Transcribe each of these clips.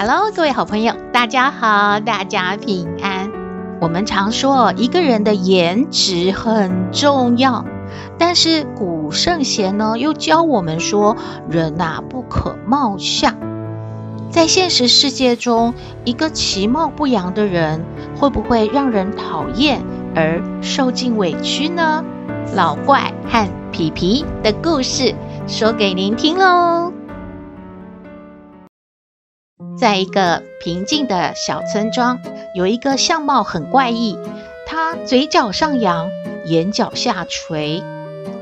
Hello，各位好朋友，大家好，大家平安。我们常说一个人的颜值很重要，但是古圣贤呢又教我们说，人呐、啊、不可貌相。在现实世界中，一个其貌不扬的人，会不会让人讨厌而受尽委屈呢？老怪和皮皮的故事说给您听喽。在一个平静的小村庄，有一个相貌很怪异，他嘴角上扬，眼角下垂，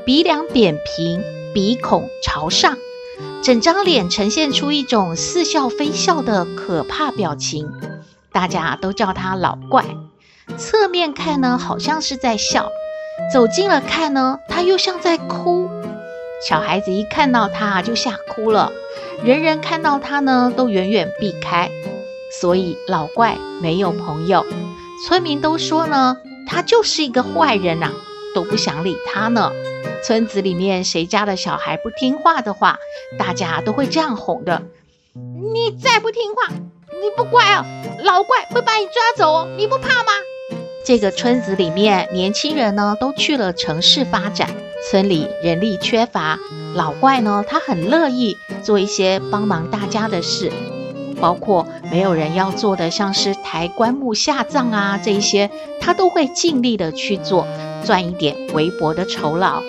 鼻梁扁平，鼻孔朝上，整张脸呈现出一种似笑非笑的可怕表情。大家都叫他老怪。侧面看呢，好像是在笑；走近了看呢，他又像在哭。小孩子一看到他就吓哭了。人人看到他呢，都远远避开，所以老怪没有朋友。村民都说呢，他就是一个坏人呐，都不想理他呢。村子里面谁家的小孩不听话的话，大家都会这样哄的：你再不听话，你不乖哦，老怪会把你抓走哦，你不怕吗？这个村子里面年轻人呢，都去了城市发展，村里人力缺乏。老怪呢，他很乐意做一些帮忙大家的事，包括没有人要做的，像是抬棺木下葬啊这一些，他都会尽力的去做，赚一点微薄的酬劳。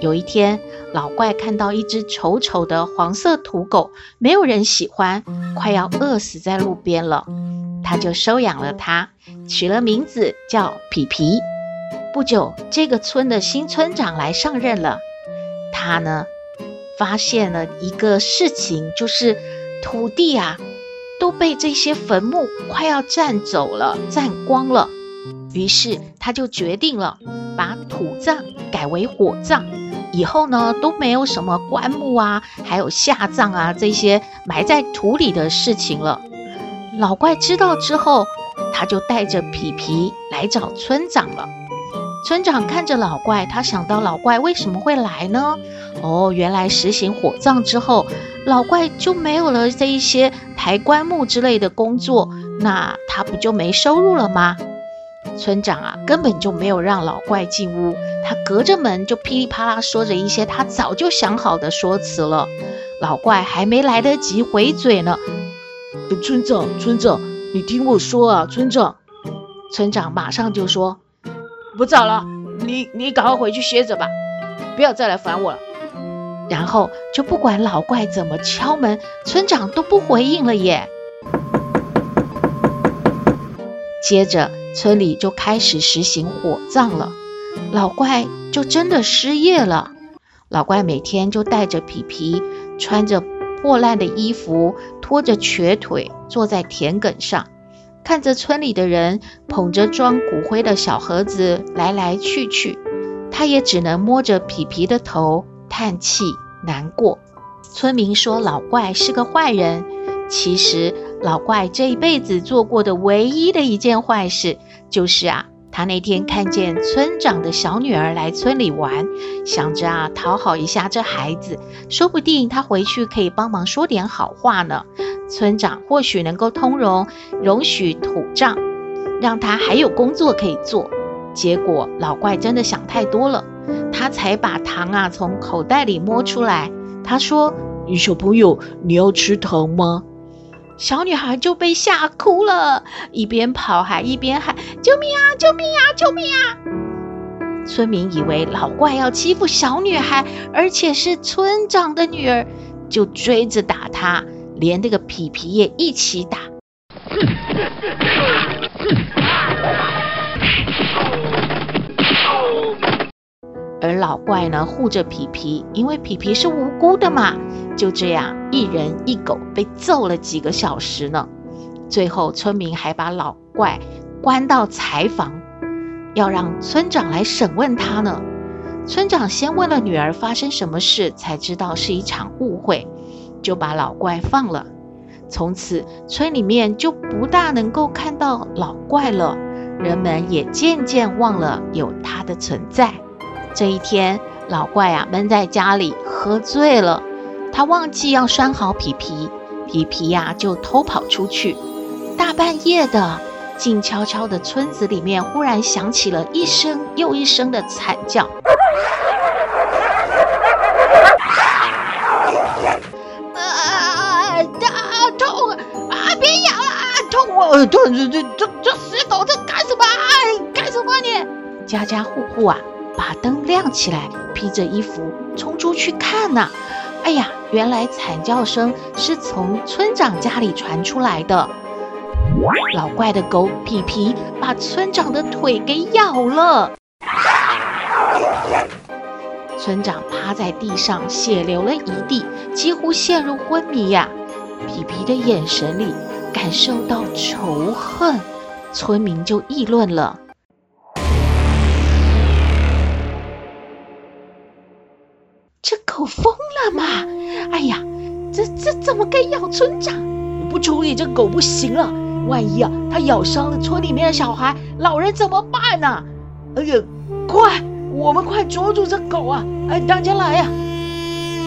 有一天，老怪看到一只丑丑的黄色土狗，没有人喜欢，快要饿死在路边了。他就收养了它，取了名字叫皮皮。不久，这个村的新村长来上任了。他呢，发现了一个事情，就是土地啊都被这些坟墓快要占走了，占光了。于是他就决定了，把土葬改为火葬，以后呢都没有什么棺木啊，还有下葬啊这些埋在土里的事情了。老怪知道之后，他就带着皮皮来找村长了。村长看着老怪，他想到老怪为什么会来呢？哦，原来实行火葬之后，老怪就没有了这一些抬棺木之类的工作，那他不就没收入了吗？村长啊，根本就没有让老怪进屋，他隔着门就噼里啪啦说着一些他早就想好的说辞了。老怪还没来得及回嘴呢。村长，村长，你听我说啊，村长。村长马上就说：“不早了，你你赶快回去歇着吧，不要再来烦我了。”然后就不管老怪怎么敲门，村长都不回应了耶。接着村里就开始实行火葬了，老怪就真的失业了。老怪每天就带着皮皮，穿着。破烂的衣服，拖着瘸腿坐在田埂上，看着村里的人捧着装骨灰的小盒子来来去去，他也只能摸着皮皮的头叹气难过。村民说老怪是个坏人，其实老怪这一辈子做过的唯一的一件坏事就是啊。他那天看见村长的小女儿来村里玩，想着啊讨好一下这孩子，说不定他回去可以帮忙说点好话呢。村长或许能够通融，容许土葬，让他还有工作可以做。结果老怪真的想太多了，他才把糖啊从口袋里摸出来。他说：“小朋友，你要吃糖吗？”小女孩就被吓哭了，一边跑还一边喊：“救命啊！救命啊！救命啊！”村民以为老怪要欺负小女孩，而且是村长的女儿，就追着打她，连那个皮皮也一起打。而老怪呢，护着皮皮，因为皮皮是无辜的嘛，就这样，一人一狗被揍了几个小时呢。最后，村民还把老怪关到柴房，要让村长来审问他呢。村长先问了女儿发生什么事，才知道是一场误会，就把老怪放了。从此，村里面就不大能够看到老怪了，人们也渐渐忘了有他的存在。这一天，老怪啊闷在家里喝醉了，他忘记要拴好皮皮，皮皮呀、就偷跑出去。大半夜的，静悄悄的村子里面忽然响起了一声又一声的惨叫。啊！痛啊！别咬啊！痛！呃这这这这这死狗，这干什么？干什么你？家家户户啊，把灯亮起来，披着衣服冲出去看呐！哎呀，原来惨叫声是从村长家里传出来的。老怪的狗皮皮把村长的腿给咬了，村长趴在地上，血流了一地，几乎陷入昏迷呀。皮皮的眼神里。感受到仇恨，村民就议论了：“狗疯了吗？哎呀，这这怎么敢咬村长？不处理这狗不行了！万一啊，它咬伤了村里面的小孩、老人怎么办呢？哎呀，快，我们快捉住这狗啊！哎，大家来呀！”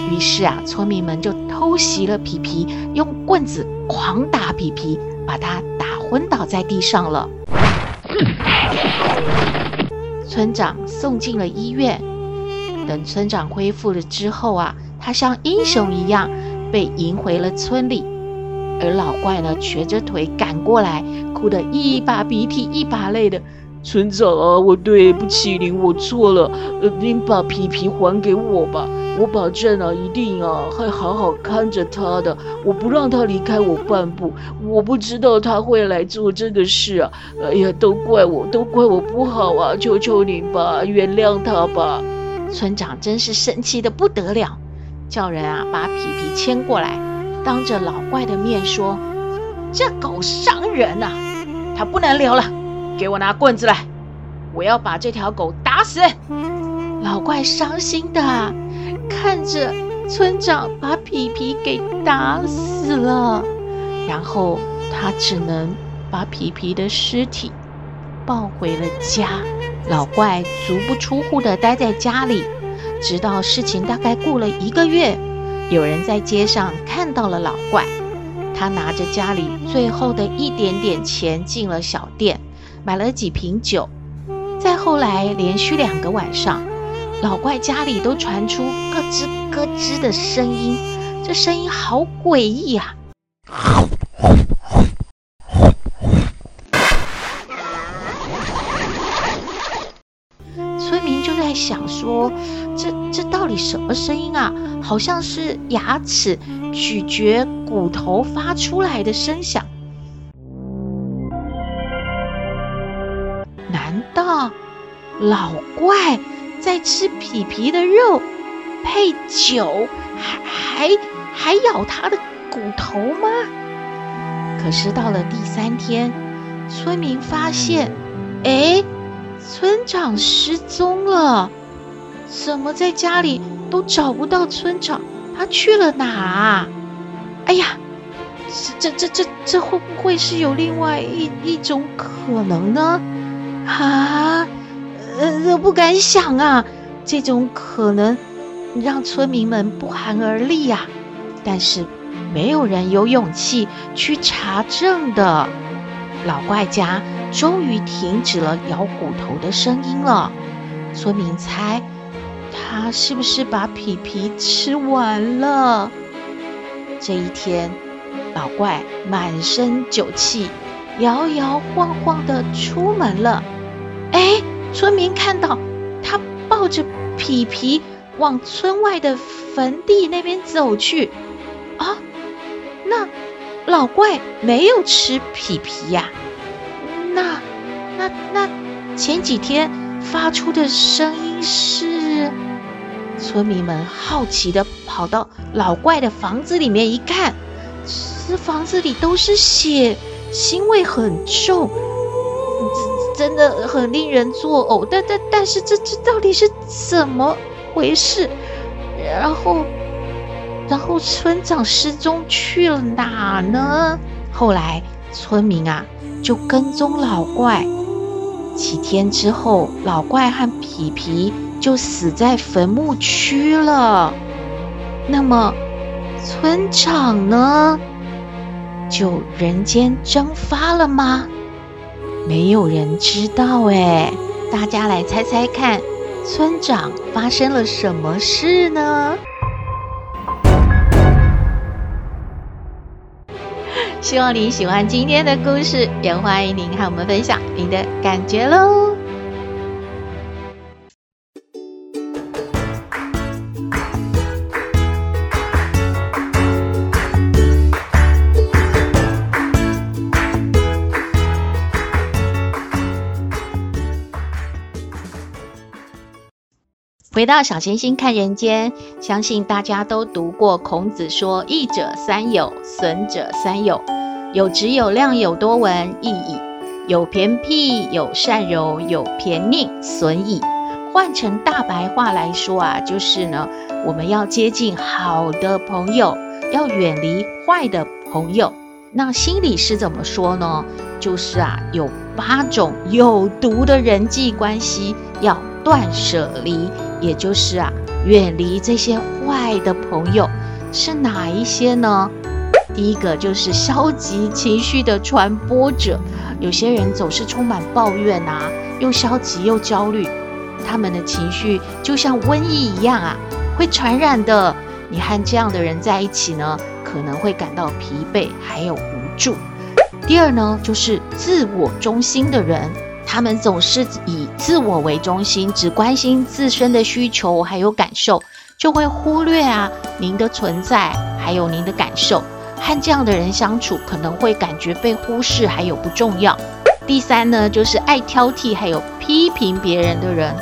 于是啊，村民们就偷袭了皮皮，用棍子狂打皮皮，把他打昏倒在地上了。村长送进了医院。等村长恢复了之后啊，他像英雄一样被迎回了村里。而老怪呢，瘸着腿赶过来，哭得一把鼻涕一把泪的。村长啊，我对不起您，我错了，呃，您把皮皮还给我吧。我保证啊，一定啊，会好好看着他的。我不让他离开我半步。我不知道他会来做这个事啊！哎呀，都怪我，都怪我不好啊！求求您吧，原谅他吧。村长真是生气的不得了，叫人啊把皮皮牵过来，当着老怪的面说：“这狗伤人啊，它不能留了，给我拿棍子来，我要把这条狗打死。”老怪伤心的。看着村长把皮皮给打死了，然后他只能把皮皮的尸体抱回了家。老怪足不出户地待在家里，直到事情大概过了一个月，有人在街上看到了老怪，他拿着家里最后的一点点钱进了小店，买了几瓶酒。再后来，连续两个晚上。老怪家里都传出咯吱咯吱的声音，这声音好诡异呀！什么声音啊？好像是牙齿咀嚼骨头发出来的声响。难道老怪？在吃皮皮的肉，配酒，还还还咬他的骨头吗？可是到了第三天，村民发现，哎，村长失踪了，怎么在家里都找不到村长？他去了哪？哎呀，这这这这这会不会是有另外一一种可能呢？啊？呃，不敢想啊，这种可能让村民们不寒而栗呀。但是没有人有勇气去查证的。老怪家终于停止了咬骨头的声音了。村民猜他是不是把皮皮吃完了？这一天，老怪满身酒气，摇摇晃晃的出门了。哎。村民看到他抱着皮皮往村外的坟地那边走去，啊，那老怪没有吃皮皮呀？那那那前几天发出的声音是？村民们好奇的跑到老怪的房子里面一看，这房子里都是血，腥味很重，真的很令人作呕。但但但是这这到底是怎么回事？然后，然后村长失踪去了哪呢？后来村民啊就跟踪老怪，几天之后，老怪和皮皮。就死在坟墓区了。那么，村长呢？就人间蒸发了吗？没有人知道哎。大家来猜猜看，村长发生了什么事呢？希望你喜欢今天的故事，也欢迎您和我们分享您的感觉喽。回到小星星看人间，相信大家都读过孔子说“益者三友，损者三友”。有直有量有多闻，益矣；有偏僻有善柔，有偏佞损矣。换成大白话来说啊，就是呢，我们要接近好的朋友，要远离坏的朋友。那心理是怎么说呢？就是啊，有八种有毒的人际关系要断舍离。也就是啊，远离这些坏的朋友是哪一些呢？第一个就是消极情绪的传播者，有些人总是充满抱怨啊，又消极又焦虑，他们的情绪就像瘟疫一样啊，会传染的。你和这样的人在一起呢，可能会感到疲惫还有无助。第二呢，就是自我中心的人。他们总是以自我为中心，只关心自身的需求还有感受，就会忽略啊您的存在还有您的感受。和这样的人相处，可能会感觉被忽视还有不重要。第三呢，就是爱挑剔还有批评别人的人，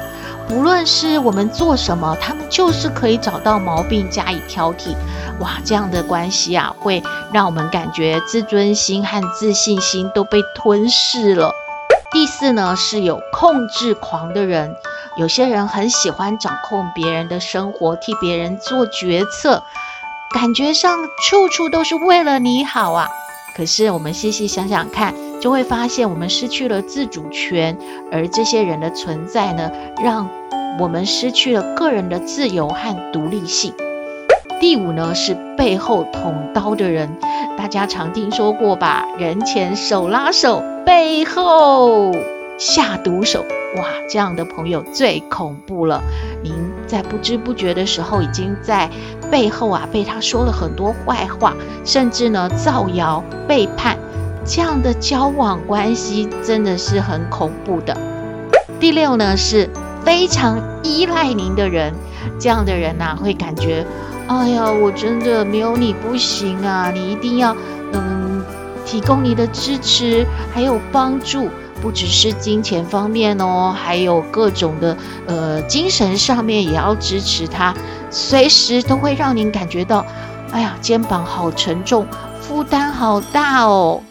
不论是我们做什么，他们就是可以找到毛病加以挑剔。哇，这样的关系啊，会让我们感觉自尊心和自信心都被吞噬了。第四呢，是有控制狂的人，有些人很喜欢掌控别人的生活，替别人做决策，感觉上处处都是为了你好啊。可是我们细细想想看，就会发现我们失去了自主权，而这些人的存在呢，让我们失去了个人的自由和独立性。第五呢，是背后捅刀的人，大家常听说过吧？人前手拉手，背后下毒手。哇，这样的朋友最恐怖了。您在不知不觉的时候，已经在背后啊被他说了很多坏话，甚至呢造谣背叛。这样的交往关系真的是很恐怖的。第六呢，是非常依赖您的人，这样的人呐、会感觉。哎呀，我真的没有你不行啊！你一定要，嗯，提供你的支持，还有帮助，不只是金钱方面哦，还有各种的，呃，精神上面也要支持他，随时都会让您感觉到，哎呀，肩膀好沉重，负担好大哦。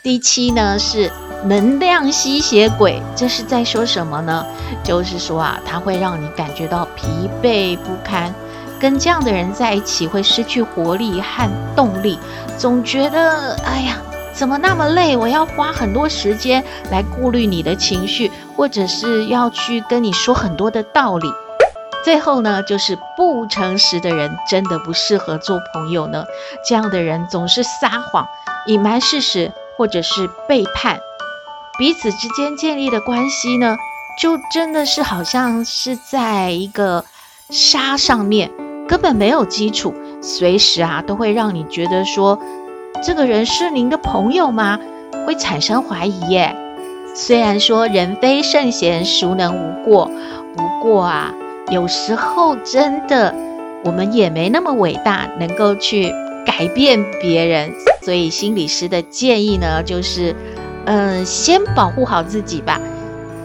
第七呢，是能量吸血鬼，这是在说什么呢？就是说啊，它会让你感觉到疲惫不堪。跟这样的人在一起会失去活力和动力，总觉得哎呀，怎么那么累？我要花很多时间来顾虑你的情绪，或者是要去跟你说很多的道理。最后呢，就是不诚实的人，真的不适合做朋友呢。这样的人总是撒谎、隐瞒事实，或者是背叛，彼此之间建立的关系呢，就真的是好像是在一个沙上面。根本没有基础，随时啊都会让你觉得说，这个人是您的朋友吗？会产生怀疑耶。虽然说人非圣贤，孰能无过？不过啊，有时候真的我们也没那么伟大，能够去改变别人。所以心理师的建议呢，就是，嗯、先保护好自己吧。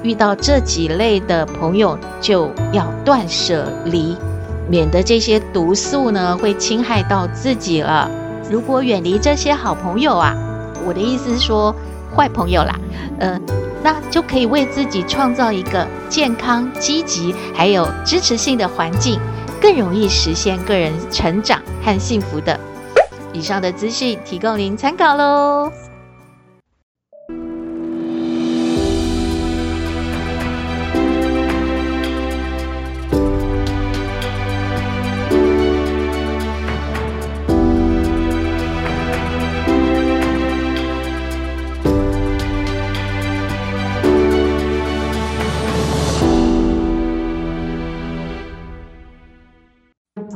遇到这几类的朋友就要断舍离，免得这些毒素呢会侵害到自己了。如果远离这些好朋友啊，我的意思是说坏朋友啦，嗯、呃，那就可以为自己创造一个健康、积极还有支持性的环境，更容易实现个人成长和幸福的。以上的资讯提供您参考喽。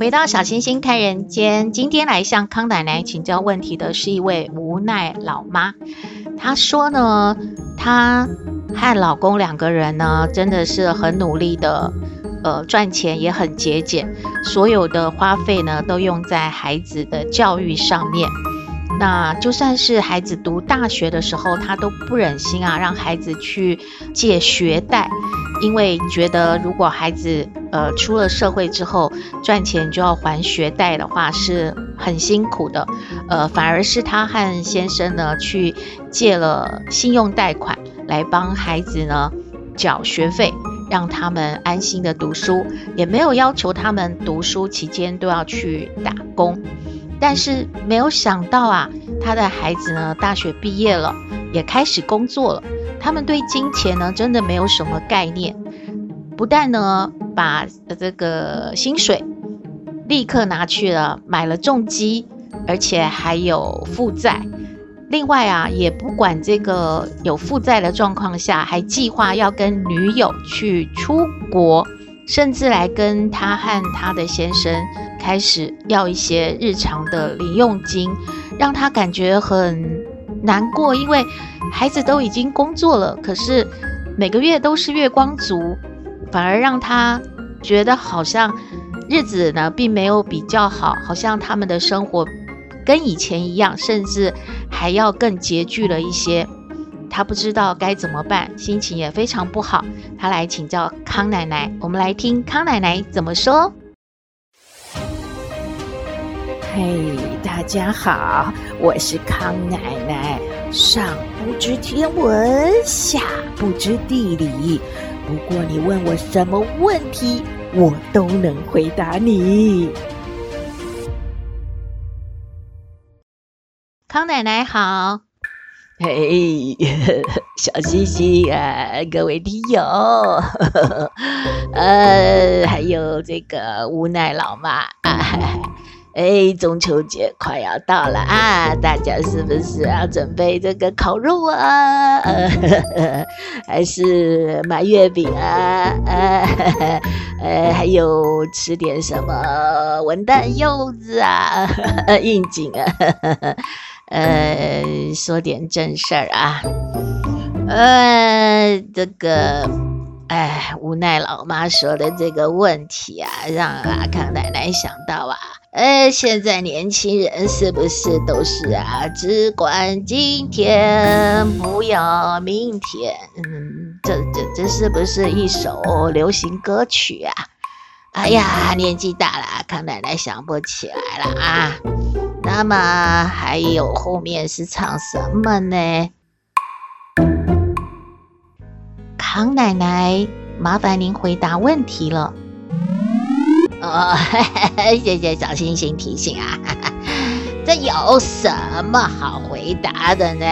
回到小星星看人间，今天来向康奶奶请教问题的是一位无奈老妈。她说呢，她和老公两个人呢，真的是很努力的，呃，赚钱也很节俭，所有的花费呢都用在孩子的教育上面。那就算是孩子读大学的时候，她都不忍心啊，让孩子去借学贷。因为觉得如果孩子呃出了社会之后赚钱就要还学贷的话是很辛苦的，呃，反而是他和先生呢去借了信用贷款来帮孩子呢缴学费，让他们安心的读书，也没有要求他们读书期间都要去打工。但是没有想到啊，他的孩子呢大学毕业了，也开始工作了。他们对金钱呢，真的没有什么概念，不但呢把这个薪水立刻拿去了买了重机，而且还有负债。另外啊，也不管这个有负债的状况下，还计划要跟女友去出国，甚至来跟他和他的先生开始要一些日常的零用金，让他感觉很难过，因为孩子都已经工作了，可是每个月都是月光族，反而让他觉得好像日子呢并没有比较好，好像他们的生活跟以前一样，甚至还要更拮据了一些。他不知道该怎么办，心情也非常不好。他来请教康奶奶，我们来听康奶奶怎么说。嘿大家好，我是康奶奶。上不知天文，下不知地理，不过你问我什么问题，我都能回答你。康奶奶好，嘿，小星星啊，各位听友，呃，还有这个无奈老妈啊。哎，中秋节快要到了啊！大家是不是要准备这个烤肉啊？呃、还是买月饼啊？呃，呃，还有吃点什么文旦柚子啊？应景啊？呃，说点正事儿啊？呃，这个，哎，无奈老妈说的这个问题啊，让阿康奶奶想到啊。哎，现在年轻人是不是都是啊？只管今天，不要明天。嗯，这这这是不是一首流行歌曲啊？哎呀，年纪大了，康奶奶想不起来了啊。那么还有后面是唱什么呢？康奶奶，麻烦您回答问题了。哦，谢谢小星星提醒啊，这有什么好回答的呢？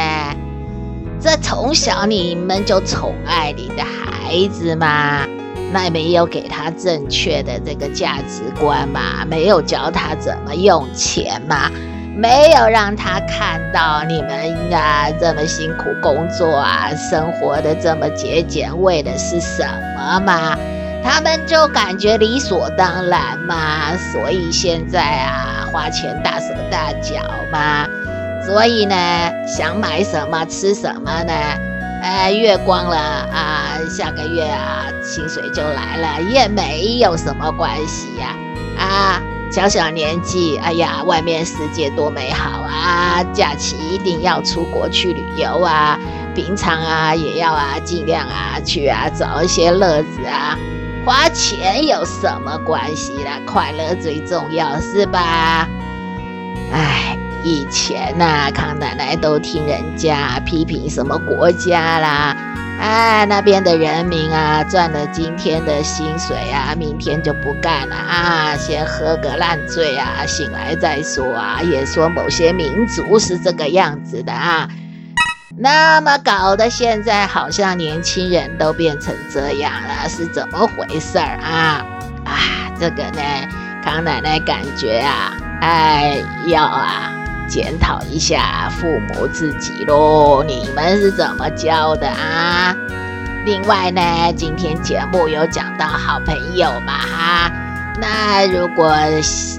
这从小你们就宠爱你的孩子嘛，那没有给他正确的这个价值观嘛，没有教他怎么用钱嘛，没有让他看到你们啊这么辛苦工作啊，生活的这么节俭，为的是什么嘛？他们就感觉理所当然嘛，所以现在啊，花钱大手大脚嘛，所以呢，想买什么吃什么呢？哎，月光了啊，下个月啊，薪水就来了，也没有什么关系呀。啊，小小年纪，哎呀，外面世界多美好啊！假期一定要出国去旅游啊！平常啊也要啊尽量啊去啊找一些乐子啊，花钱有什么关系啦？快乐最重要，是吧？哎，以前呐、啊，康奶奶都听人家批评什么国家啦。哎，那边的人民啊，赚了今天的薪水啊，明天就不干了啊，先喝个烂醉啊，醒来再说啊。也说某些民族是这个样子的啊，那么搞得现在好像年轻人都变成这样了，是怎么回事儿啊？啊，这个呢，康奶奶感觉啊，哎，要啊。检讨一下父母自己喽，你们是怎么教的啊？另外呢，今天节目有讲到好朋友嘛哈，那如果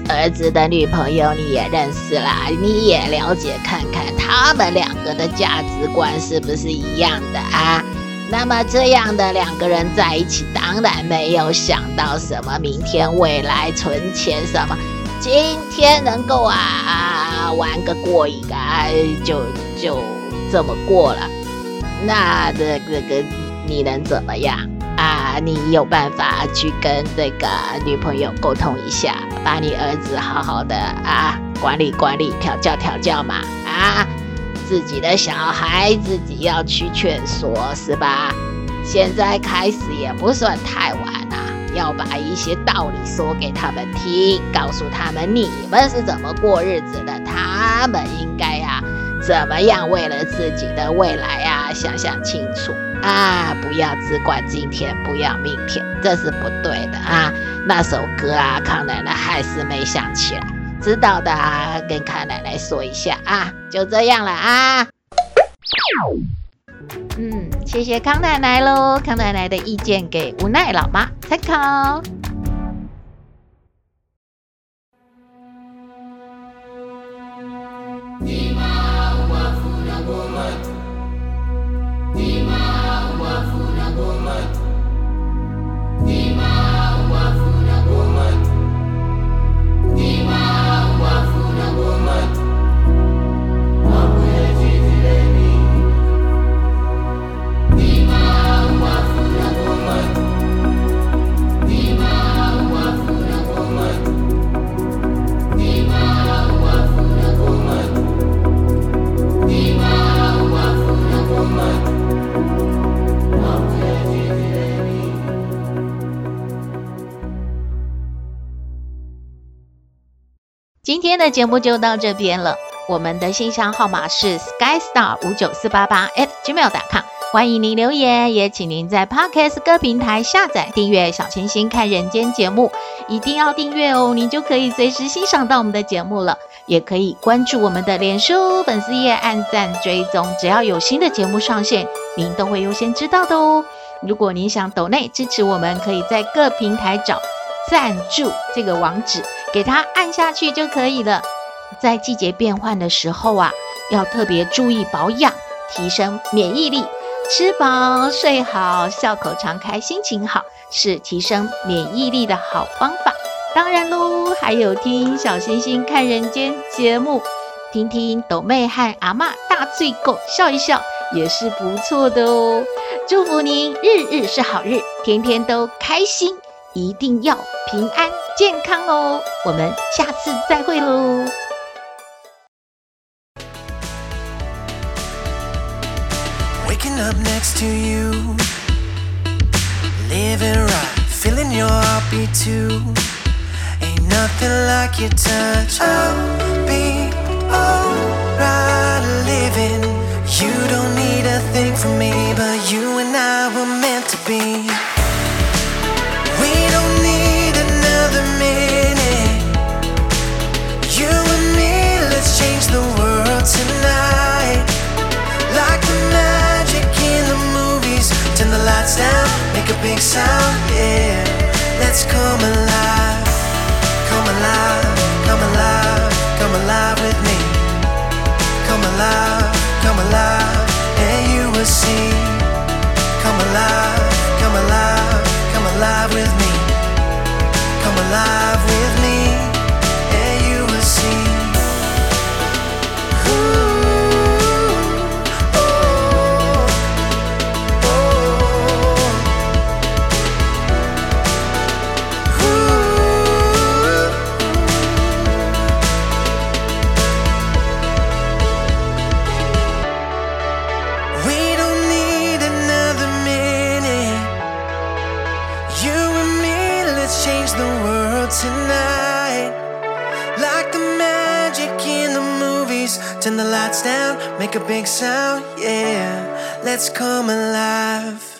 儿子的女朋友你也认识啦，你也了解看看他们两个的价值观是不是一样的啊？那么这样的两个人在一起，当然没有想到什么明天未来存钱什么。今天能够啊啊玩个过瘾啊，就就这么过了。那这个个你能怎么样啊？你有办法去跟这个女朋友沟通一下，把你儿子好好的啊管理管理，调教调教嘛啊！自己的小孩自己要去劝说是吧？现在开始也不算太晚呐。要把一些道理说给他们听，告诉他们你们是怎么过日子的，他们应该呀、啊、怎么样为了自己的未来呀、啊、想想清楚啊！不要只管今天，不要明天，这是不对的啊！那首歌啊，康奶奶还是没想起来，知道的啊，跟康奶奶说一下啊，就这样了啊。嗯，谢谢康奶奶喽。康奶奶的意见给无奈老妈参考。的节目就到这边了。我们的信箱号码是 skystar 五九四八八 at gmail.com，欢迎您留言，也请您在 Podcast 各平台下载订阅小星星看人间节目，一定要订阅哦，您就可以随时欣赏到我们的节目了。也可以关注我们的脸书粉丝页，按赞追踪，只要有新的节目上线，您都会优先知道的哦。如果您想抖内支持我们，可以在各平台找赞助这个网址。给它按下去就可以了。在季节变换的时候啊，要特别注意保养，提升免疫力。吃饱睡好，笑口常开，心情好，是提升免疫力的好方法。当然喽，还有听小星星看人间节目，听听抖妹和阿嬷大醉狗笑一笑，也是不错的哦。祝福您日日是好日，天天都开心。一定要平安健康哦！我们下次再会喽。big sound, yeah. Let's come alive, come alive, come alive, come alive with me. Come alive, come alive, and you will see. Come alive, come alive, come alive with me. Come alive make a big sound, yeah. Let's come alive.